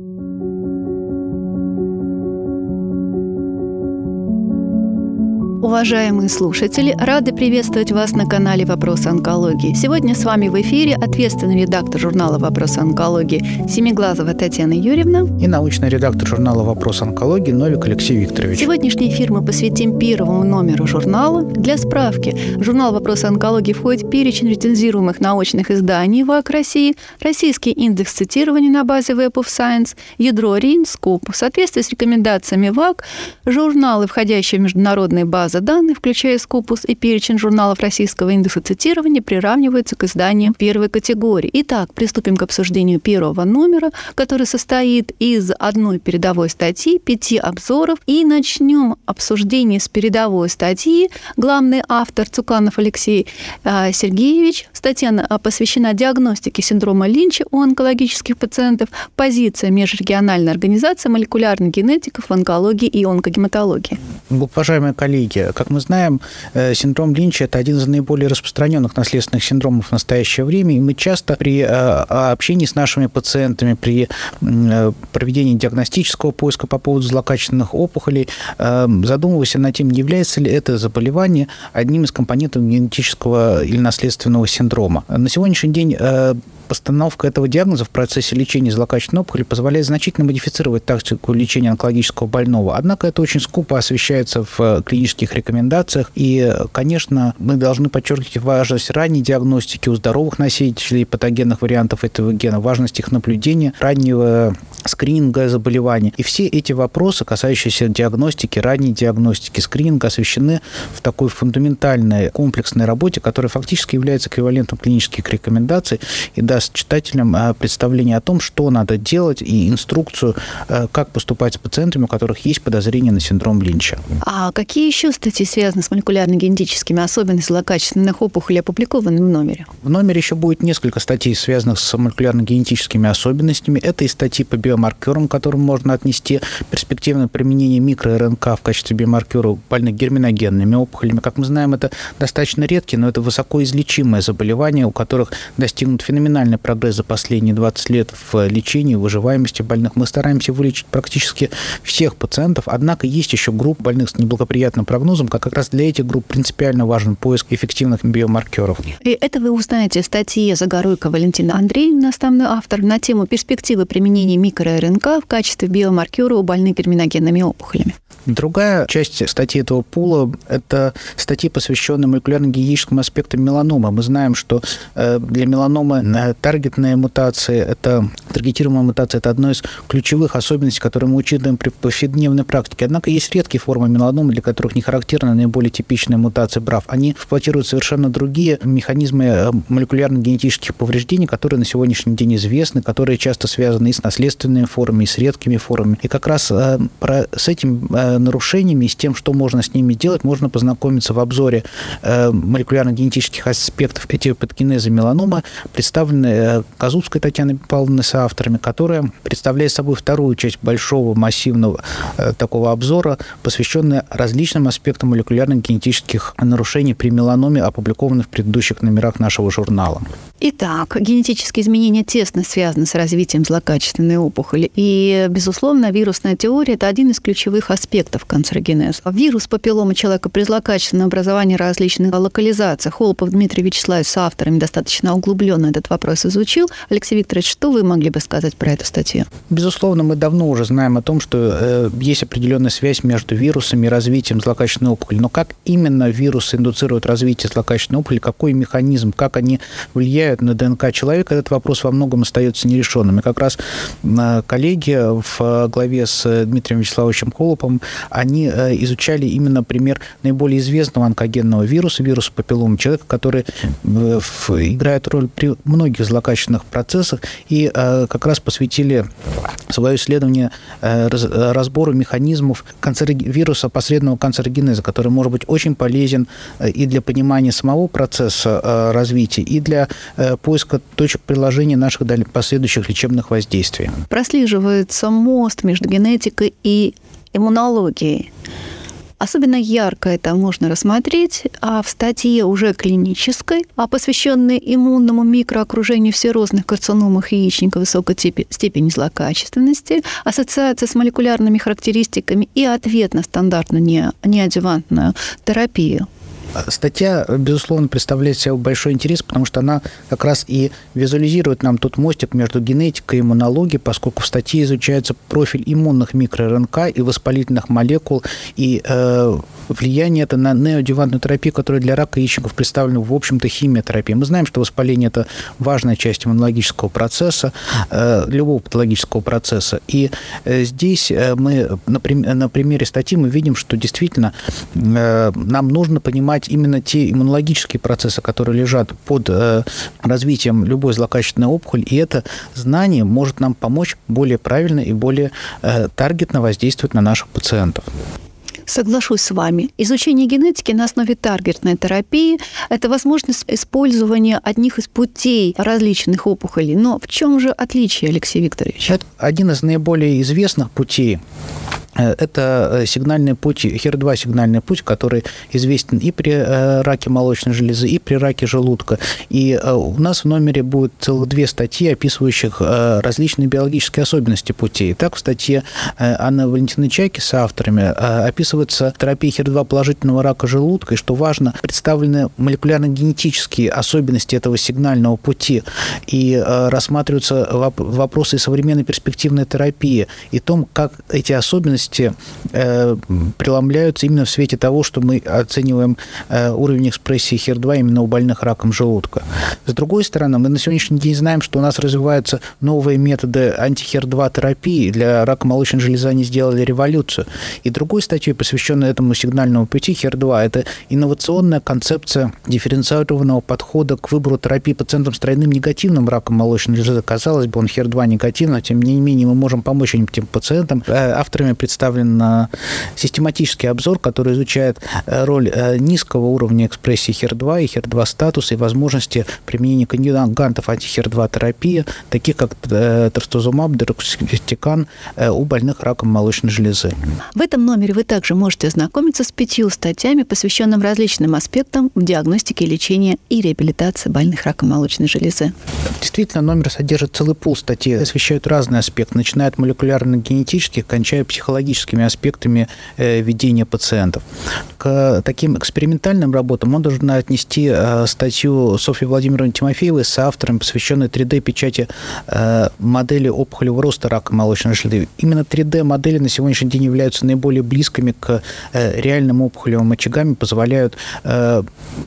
thank you Уважаемые слушатели, рады приветствовать вас на канале «Вопросы онкологии». Сегодня с вами в эфире ответственный редактор журнала «Вопросы онкологии» Семиглазова Татьяна Юрьевна и научный редактор журнала «Вопросы онкологии» Новик Алексей Викторович. Сегодняшний эфир мы посвятим первому номеру журнала. Для справки, журнал «Вопросы онкологии» входит в перечень рецензируемых научных изданий ВАК России, российский индекс цитирования на базе Web of Science, ядро РИН, СКОП. В соответствии с рекомендациями ВАК, журналы, входящие в международные базы база данных, включая Scopus и перечень журналов российского индекса цитирования, приравнивается к изданиям первой категории. Итак, приступим к обсуждению первого номера, который состоит из одной передовой статьи, пяти обзоров, и начнем обсуждение с передовой статьи. Главный автор Цуканов Алексей а, Сергеевич. Статья а, посвящена диагностике синдрома Линча у онкологических пациентов, позиция межрегиональной организации молекулярных генетиков в онкологии и онкогематологии. Уважаемые коллеги, клинике. Как мы знаем, э, синдром Линча – это один из наиболее распространенных наследственных синдромов в настоящее время, и мы часто при э, общении с нашими пациентами, при э, проведении диагностического поиска по поводу злокачественных опухолей задумываемся над тем, является ли это заболевание одним из компонентов генетического или наследственного синдрома. На сегодняшний день постановка этого диагноза в процессе лечения злокачественной опухоли позволяет значительно модифицировать тактику лечения онкологического больного. Однако это очень скупо освещается в клинических рекомендациях. И, конечно, мы должны подчеркивать важность ранней диагностики у здоровых носителей патогенных вариантов этого гена, важность их наблюдения, раннего скрининга заболеваний. И все эти вопросы, касающиеся диагностики, ранней диагностики, скрининга, освещены в такой фундаментальной комплексной работе, которая фактически является эквивалентом клинических рекомендаций и даст даст читателям а, представление о том, что надо делать, и инструкцию, а, как поступать с пациентами, у которых есть подозрение на синдром Линча. А какие еще статьи связаны с молекулярно-генетическими особенностями злокачественных опухолей опубликованы в номере? В номере еще будет несколько статей, связанных с молекулярно-генетическими особенностями. Это и статьи по биомаркерам, к которым можно отнести перспективное применение микро-РНК в качестве биомаркера больных герминогенными опухолями. Как мы знаем, это достаточно редкие, но это высокоизлечимые заболевания, у которых достигнут феноменальный колоссальный прогресс за последние 20 лет в лечении, выживаемости больных. Мы стараемся вылечить практически всех пациентов, однако есть еще группа больных с неблагоприятным прогнозом, как как раз для этих групп принципиально важен поиск эффективных биомаркеров. И это вы узнаете в статье Загоруйко Валентина Андреевна, основной автор, на тему перспективы применения микро-РНК в качестве биомаркера у больных герминогенными опухолями. Другая часть статьи этого пула – это статьи, посвященные молекулярно-генетическим аспектам меланомы. Мы знаем, что э, для меланомы э, таргетная мутация, это таргетируемая мутация, это одно из ключевых особенностей, которые мы учитываем при повседневной практике. Однако есть редкие формы меланомы, для которых не характерна наиболее типичная мутация БРАФ. Они эксплуатируют совершенно другие механизмы э, молекулярно-генетических повреждений, которые на сегодняшний день известны, которые часто связаны и с наследственными формами, и с редкими формами. И как раз про, с этим нарушениями и с тем, что можно с ними делать, можно познакомиться в обзоре э, молекулярно-генетических аспектов этиопатогенеза меланомы, представленной э, Казубской Татьяной Павловной с авторами, которая представляет собой вторую часть большого массивного э, такого обзора, посвященная различным аспектам молекулярно-генетических нарушений при меланоме, опубликованных в предыдущих номерах нашего журнала. Итак, генетические изменения тесно связаны с развитием злокачественной опухоли. И, безусловно, вирусная теория – это один из ключевых аспектов канцерогенеза. Вирус папиллома человека при злокачественном образовании различных локализаций. Холопов Дмитрий Вячеславович с авторами достаточно углубленно этот вопрос изучил. Алексей Викторович, что вы могли бы сказать про эту статью? Безусловно, мы давно уже знаем о том, что э, есть определенная связь между вирусами и развитием злокачественной опухоли. Но как именно вирусы индуцируют развитие злокачественной опухоли, какой механизм, как они влияют на ДНК человека, этот вопрос во многом остается нерешенным. И как раз коллеги в главе с Дмитрием Вячеславовичем Колопом, они э, изучали именно пример наиболее известного онкогенного вируса, вируса папиллома человека, который э, играет роль при многих злокачественных процессах, и э, как раз посвятили свое исследование разбору механизмов вируса посредного канцерогенеза, который может быть очень полезен и для понимания самого процесса развития, и для поиска точек приложения наших последующих лечебных воздействий. Прослеживается мост между генетикой и иммунологией. Особенно ярко это можно рассмотреть а в статье уже клинической, а посвященной иммунному микроокружению всерозных карциномах яичника высокой степени злокачественности, ассоциация с молекулярными характеристиками и ответ на стандартную неадювантную терапию. Статья, безусловно, представляет себе большой интерес, потому что она как раз и визуализирует нам тот мостик между генетикой и иммунологией, поскольку в статье изучается профиль иммунных микроРНК и воспалительных молекул, и э, влияние это на неодевантную терапию, которая для рака яичников представлена, в общем-то, химиотерапией. Мы знаем, что воспаление – это важная часть иммунологического процесса, э, любого патологического процесса. И э, здесь э, мы на, на примере статьи мы видим, что действительно э, нам нужно понимать, понимать именно те иммунологические процессы, которые лежат под э, развитием любой злокачественной опухоли, и это знание может нам помочь более правильно и более э, таргетно воздействовать на наших пациентов. Соглашусь с вами. Изучение генетики на основе таргетной терапии – это возможность использования одних из путей различных опухолей. Но в чем же отличие, Алексей Викторович? Это один из наиболее известных путей это э, сигнальный путь, HER2 сигнальный путь, который известен и при э, раке молочной железы, и при раке желудка. И у нас в номере будет целых две статьи, описывающих различные биологические особенности путей. Так, в статье Анны Валентины Чайки с авторами описывается терапия HER2 положительного рака желудка, и, что важно, представлены молекулярно-генетические особенности этого сигнального пути, и рассматриваются вопросы современной перспективной терапии, и том, как эти особенности особенности э, преломляются именно в свете того, что мы оцениваем э, уровень экспрессии HER2 именно у больных раком желудка. С другой стороны, мы на сегодняшний день знаем, что у нас развиваются новые методы анти-HER2 терапии. Для рака молочной железы они сделали революцию. И другой статьей, посвященной этому сигнальному пути HER2, это инновационная концепция дифференцированного подхода к выбору терапии пациентам с тройным негативным раком молочной железы. Казалось бы, он HER2 негативный, тем не менее мы можем помочь этим пациентам. Э, авторами представлен систематический обзор, который изучает э, роль э, низкого уровня экспрессии HER2 и HER2 статуса и возможности применения кандидатов анти-HER2 терапии, таких как э, трастузумаб, дерукстекан у больных раком молочной железы. В этом номере вы также можете ознакомиться с пятью статьями, посвященными различным аспектам в диагностике, лечении и реабилитации больных раком молочной железы. Действительно, номер содержит целый пул статей, освещают разные аспекты, начиная от молекулярно-генетических, кончая психологическими психологическими аспектами э, ведения пациентов. К таким экспериментальным работам он должен отнести э, статью Софьи Владимировны Тимофеевой с автором, посвященной 3D-печати э, модели опухолевого роста рака молочной железы. Именно 3D-модели на сегодняшний день являются наиболее близкими к реальным опухолевым очагам и позволяют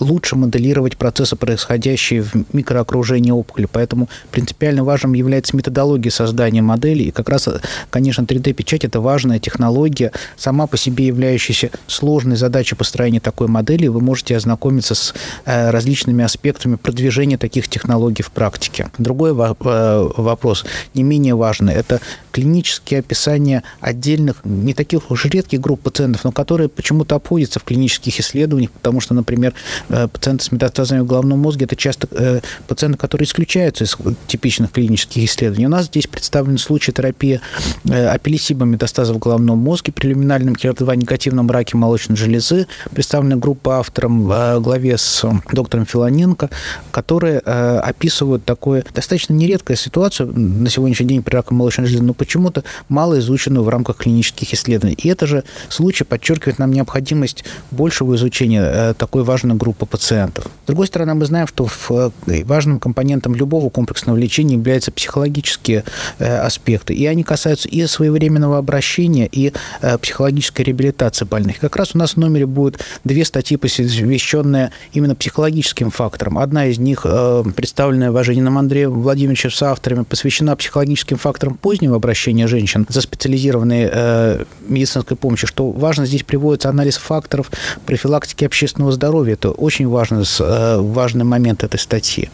лучше моделировать процессы, происходящие в микроокружении опухоли. Поэтому принципиально важным является методология создания модели. И как раз, конечно, 3D-печать – это важно сложная технология, сама по себе являющаяся сложной задачей построения такой модели, вы можете ознакомиться с э, различными аспектами продвижения таких технологий в практике. Другой э, вопрос, не менее важный, это клинические описания отдельных, не таких уж редких групп пациентов, но которые почему-то обходятся в клинических исследованиях, потому что, например, э, пациенты с метастазами в головном мозге – это часто пациенты, которые исключаются из типичных клинических исследований. У нас здесь представлен случай терапии апеллисиба метастазов головном мозге при люминальном HER2 негативном раке молочной железы. Представлена группа автором в главе с доктором Филоненко, которые э, описывают такую достаточно нередкую ситуацию на сегодняшний день при раке молочной железы, но почему-то мало изученную в рамках клинических исследований. И это же случай подчеркивает нам необходимость большего изучения э, такой важной группы пациентов. С другой стороны, мы знаем, что э, важным компонентом любого комплексного лечения являются психологические аспекты, и они касаются и своевременного обращения, лечения и э, психологической реабилитации больных. Как раз у нас в номере будет две статьи, посвященные именно психологическим факторам. Одна из них, э, представленная Важениным Андреем Владимировичем с авторами, посвящена психологическим факторам позднего обращения женщин за специализированной э, медицинской помощи. Что важно, здесь приводится анализ факторов профилактики общественного здоровья. Это очень важный, важный момент этой статьи.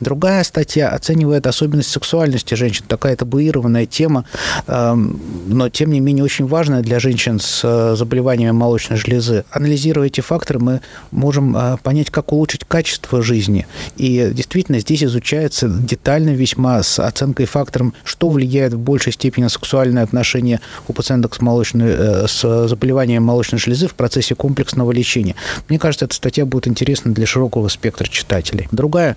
Другая статья оценивает особенность сексуальности женщин. Такая табуированная тема, эм, но тем не менее очень важная для женщин с э, заболеваниями молочной железы. Анализируя эти факторы, мы можем э, понять, как улучшить качество жизни. И действительно здесь изучается детально весьма с оценкой фактором, что влияет в большей степени на сексуальные отношения у пациенток с, молочной, с заболеванием молочной железы в процессе комплексного лечения. Мне кажется, эта статья будет интересна для широкого спектра читателей. Другая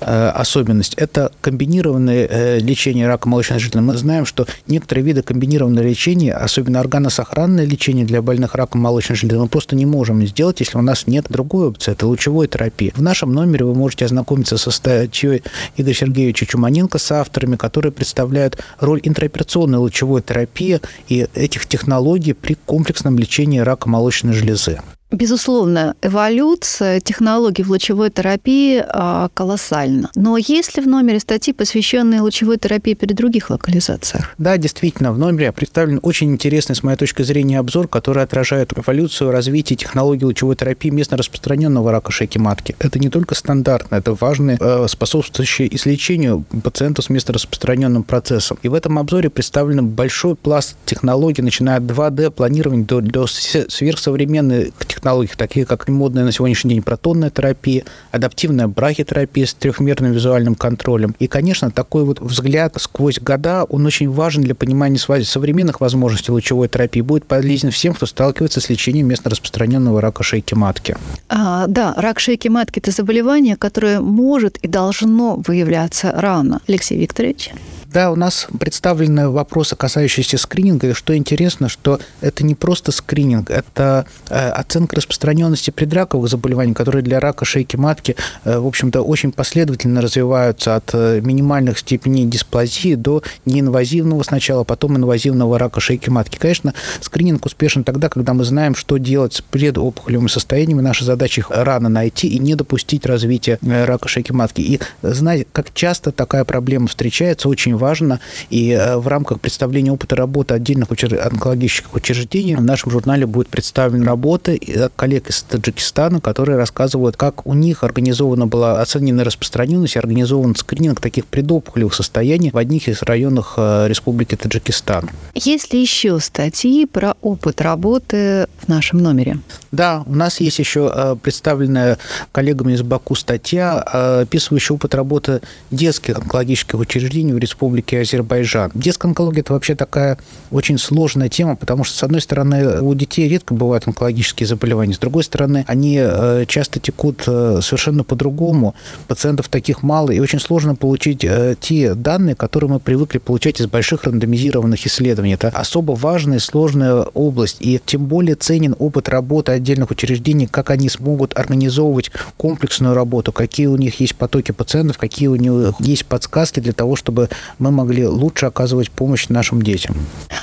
особенность – это комбинированное лечение рака молочной железы. Мы знаем, что некоторые виды комбинированного лечения, особенно органосохранное лечение для больных раком молочной железы, мы просто не можем сделать, если у нас нет другой опции, это лучевой терапии. В нашем номере вы можете ознакомиться со статьей Игоря Сергеевича Чуманенко с авторами, которые представляют роль интраоперационной лучевой терапии и этих технологий при комплексном лечении рака молочной железы. Безусловно, эволюция технологий в лучевой терапии а, колоссальна. Но есть ли в номере статьи, посвященные лучевой терапии при других локализациях? Да, действительно, в номере представлен очень интересный, с моей точки зрения, обзор, который отражает эволюцию развития технологий лучевой терапии местно распространенного рака шейки матки. Это не только стандартно, это важные, э, способствующие излечению пациентов с местно распространенным процессом. И в этом обзоре представлен большой пласт технологий, начиная от 2D-планирования до, до сверхсовременной технологии технологий, такие как модная на сегодняшний день протонная терапия, адаптивная брахитерапия с трехмерным визуальным контролем. И, конечно, такой вот взгляд сквозь года, он очень важен для понимания современных возможностей лучевой терапии, будет полезен всем, кто сталкивается с лечением местно распространенного рака шейки матки. А, да, рак шейки матки – это заболевание, которое может и должно выявляться рано. Алексей Викторович? Да, у нас представлены вопросы, касающиеся скрининга. И что интересно, что это не просто скрининг, это э, оценка распространенности предраковых заболеваний, которые для рака шейки матки, э, в общем-то, очень последовательно развиваются от э, минимальных степеней дисплазии до неинвазивного сначала, потом инвазивного рака шейки матки. Конечно, скрининг успешен тогда, когда мы знаем, что делать с предопухолевыми состояниями. Наша задача их рано найти и не допустить развития рака шейки матки. И знать, как часто такая проблема встречается, очень важно. И э, в рамках представления опыта работы отдельных онкологических учреждений в нашем журнале будет представлена работа коллег из Таджикистана, которые рассказывают, как у них организована была оценена распространенность и организован скрининг таких предопухолевых состояний в одних из районах э, Республики Таджикистан. Есть ли еще статьи про опыт работы в нашем номере? Да, у нас есть еще э, представленная коллегами из Баку статья, описывающая опыт работы детских онкологических учреждений в Республике Республики Азербайджан. Детская онкология – это вообще такая очень сложная тема, потому что, с одной стороны, у детей редко бывают онкологические заболевания, с другой стороны, они э, часто текут э, совершенно по-другому, пациентов таких мало, и очень сложно получить э, те данные, которые мы привыкли получать из больших рандомизированных исследований. Это особо важная и сложная область, и тем более ценен опыт работы отдельных учреждений, как они смогут организовывать комплексную работу, какие у них есть потоки пациентов, какие у них есть подсказки для того, чтобы мы могли лучше оказывать помощь нашим детям.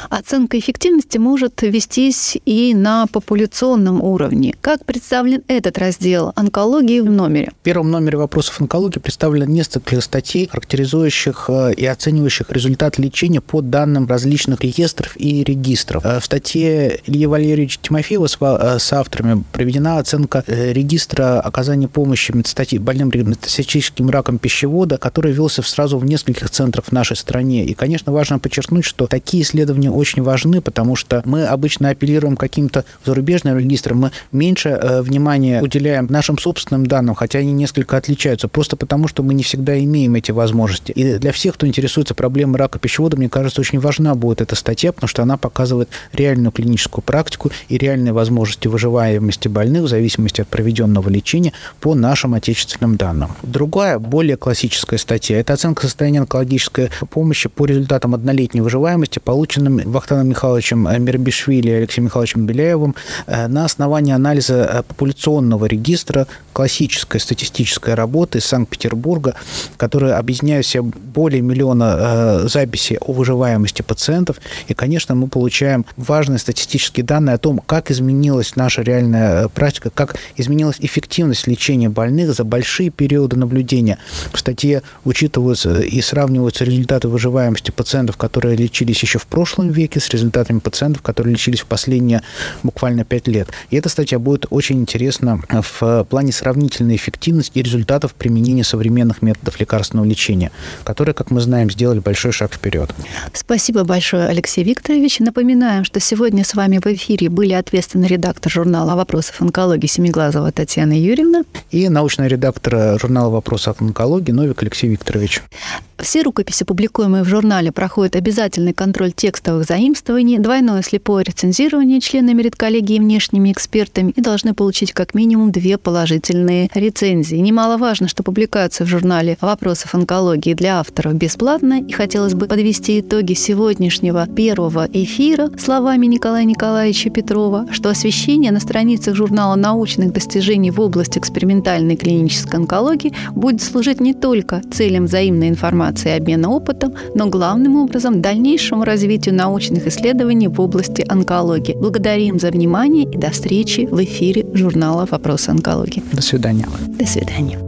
Оценка эффективности может вестись и на популяционном уровне. Как представлен этот раздел онкологии в номере? В первом номере вопросов онкологии представлено несколько статей, характеризующих э, и оценивающих результат лечения по данным различных реестров и регистров. Э, в статье Ильи Валерьевича Тимофеева с э, авторами проведена оценка регистра оказания помощи больным метастатическим раком пищевода, который велся сразу в нескольких центрах нашей нашей стране. И, конечно, важно подчеркнуть, что такие исследования очень важны, потому что мы обычно апеллируем каким-то зарубежным регистрам, мы меньше э, внимания уделяем нашим собственным данным, хотя они несколько отличаются, просто потому что мы не всегда имеем эти возможности. И для всех, кто интересуется проблемой рака пищевода, мне кажется, очень важна будет эта статья, потому что она показывает реальную клиническую практику и реальные возможности выживаемости больных в зависимости от проведенного лечения по нашим отечественным данным. Другая, более классическая статья – это оценка состояния онкологической помощи по результатам однолетней выживаемости, полученным Вахтаном Михайловичем Мирбишвили и Алексеем Михайловичем Беляевым э, на основании анализа э, популяционного регистра классической статистической работы из Санкт-Петербурга, которая объединяет в себе более миллиона э, записей о выживаемости пациентов. И, конечно, мы получаем важные статистические данные о том, как изменилась наша реальная практика, как изменилась эффективность лечения больных за большие периоды наблюдения. В статье учитываются и сравниваются результаты выживаемости пациентов, которые лечились еще в прошлом веке с результатами пациентов, которые лечились в последние буквально 5 лет. И эта статья будет очень интересна в плане сравнительной эффективности и результатов применения современных методов лекарственного лечения, которые, как мы знаем, сделали большой шаг вперед. Спасибо большое, Алексей Викторович. Напоминаем, что сегодня с вами в эфире были ответственный редактор журнала «Вопросов онкологии» Семиглазова Татьяна Юрьевна и научный редактор журнала «Вопросов онкологии» Новик Алексей Викторович. Все рукописи, публикуемые в журнале, проходят обязательный контроль текстовых заимствований, двойное слепое рецензирование членами редколлегии и внешними экспертами и должны получить как минимум две положительные рецензии. Немаловажно, что публикация в журнале «Вопросов онкологии» для авторов бесплатная, и хотелось бы подвести итоги сегодняшнего первого эфира словами Николая Николаевича Петрова, что освещение на страницах журнала научных достижений в области экспериментальной клинической онкологии будет служить не только целям взаимной информации и обмена опытом, но главным образом дальнейшему развитию научных исследований в области онкологии. Благодарим за внимание и до встречи в эфире журнала «Вопросы онкологии». До свидания. До свидания.